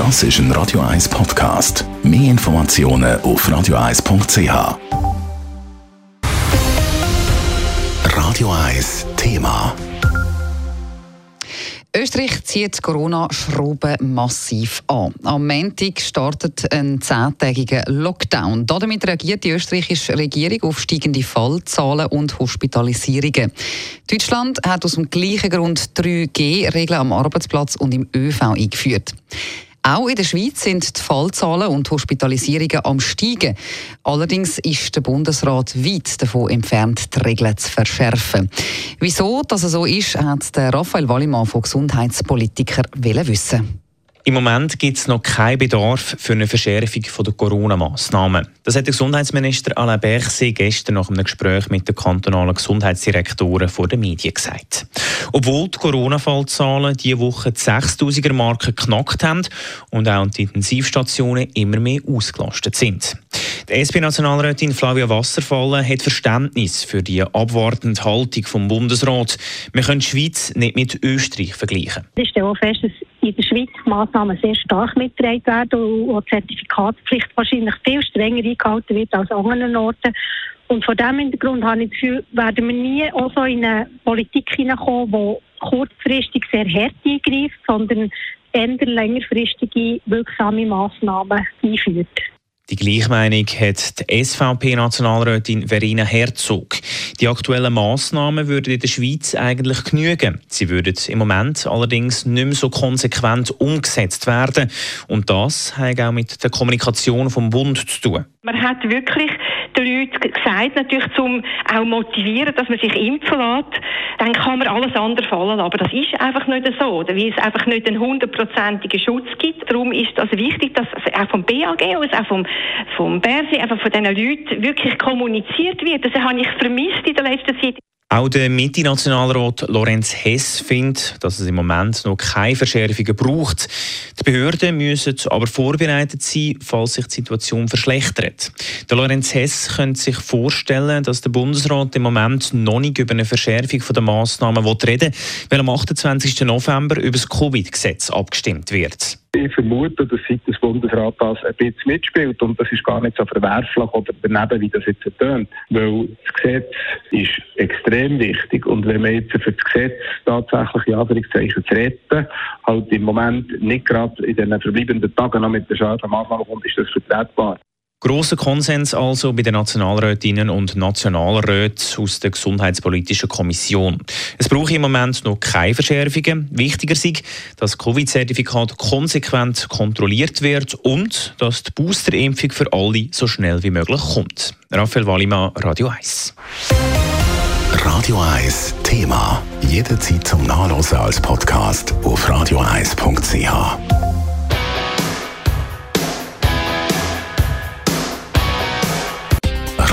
Das ist ein Radio 1 Podcast. Mehr Informationen auf radio1.ch. Radio 1 Thema. Österreich zieht Corona-Schrauben massiv an. Am Montag startet ein zehntägiger Lockdown. Damit reagiert die österreichische Regierung auf steigende Fallzahlen und Hospitalisierungen. Deutschland hat aus dem gleichen Grund 3G-Regeln am Arbeitsplatz und im ÖV eingeführt. Auch in der Schweiz sind die Fallzahlen und Hospitalisierungen am steigen. Allerdings ist der Bundesrat weit davon entfernt, die Regeln zu verschärfen. Wieso das so ist, hat der Raphael Wallimann von Gesundheitspolitiker wissen. Im Moment gibt es noch keinen Bedarf für eine Verschärfung der Corona-Massnahmen. Das hat der Gesundheitsminister Alain Berset gestern nach einem Gespräch mit den kantonalen Gesundheitsdirektoren vor den Medien gesagt. Obwohl die Corona-Fallzahlen diese Woche die 6000er-Marke geknackt haben und auch die Intensivstationen immer mehr ausgelastet sind. Die SP-Nationalrätin Flavia Wasserfallen hat Verständnis für die abwartende Haltung vom Bundesrat. Wir können die Schweiz nicht mit Österreich vergleichen. Ich stelle auch fest, dass in der Schweiz Massnahmen sehr stark mitgetragen werden und die Zertifikatspflicht wahrscheinlich viel strenger eingehalten wird als an anderen Orten. Und vor diesem Hintergrund habe ich das Gefühl, werden wir nie auch so in eine Politik hineinkommen, die kurzfristig sehr hart eingreift, sondern eher längerfristige wirksame Massnahmen einführt. Die Gleichmeinung hat die SVP-Nationalrätin Verena Herzog. Die aktuellen Massnahmen würden in der Schweiz eigentlich genügen. Sie würden im Moment allerdings nicht mehr so konsequent umgesetzt werden. Und das hat auch mit der Kommunikation vom Bund zu tun. Man hat wirklich den Leuten gesagt, natürlich zum auch motivieren, dass man sich impfen lässt, dann kann man alles andere fallen Aber das ist einfach nicht so, weil es einfach nicht einen hundertprozentigen Schutz gibt. Darum ist es wichtig, dass auch vom BAG aus, auch vom, vom BERSI, einfach von diesen Leuten wirklich kommuniziert wird. Das habe ich vermisst in der letzten Zeit. Auch der Mitte-Nationalrat Lorenz Hess findet, dass es im Moment noch keine Verschärfungen braucht. Die Behörden müssen aber vorbereitet sein, falls sich die Situation verschlechtert. Der Lorenz Hess könnte sich vorstellen, dass der Bundesrat im Moment noch nicht über eine Verschärfung der Massnahmen reden will, weil am 28. November über das Covid-Gesetz abgestimmt wird. Ich vermute, dass seit des Bundesrat das ein bisschen mitspielt und das ist gar nicht so verwerflich oder daneben, wie das jetzt tönt. Weil das Gesetz ist extrem wichtig und wenn man jetzt für das Gesetz tatsächlich in Anführungszeichen zu retten, halt im Moment nicht gerade in den verbleibenden Tagen noch mit der scharfen Maßnahme kommt, ist das vertretbar. Grosser Konsens also bei den Nationalrätinnen und Nationalräten aus der Gesundheitspolitischen Kommission. Es braucht im Moment noch keine Verschärfungen. Wichtiger ist, dass das Covid-Zertifikat konsequent kontrolliert wird und dass die Boosterimpfung für alle so schnell wie möglich kommt. Raphael Wallimann, Radio 1. Radio 1 Thema. Jederzeit zum Nachlesen als Podcast auf radio1.ch.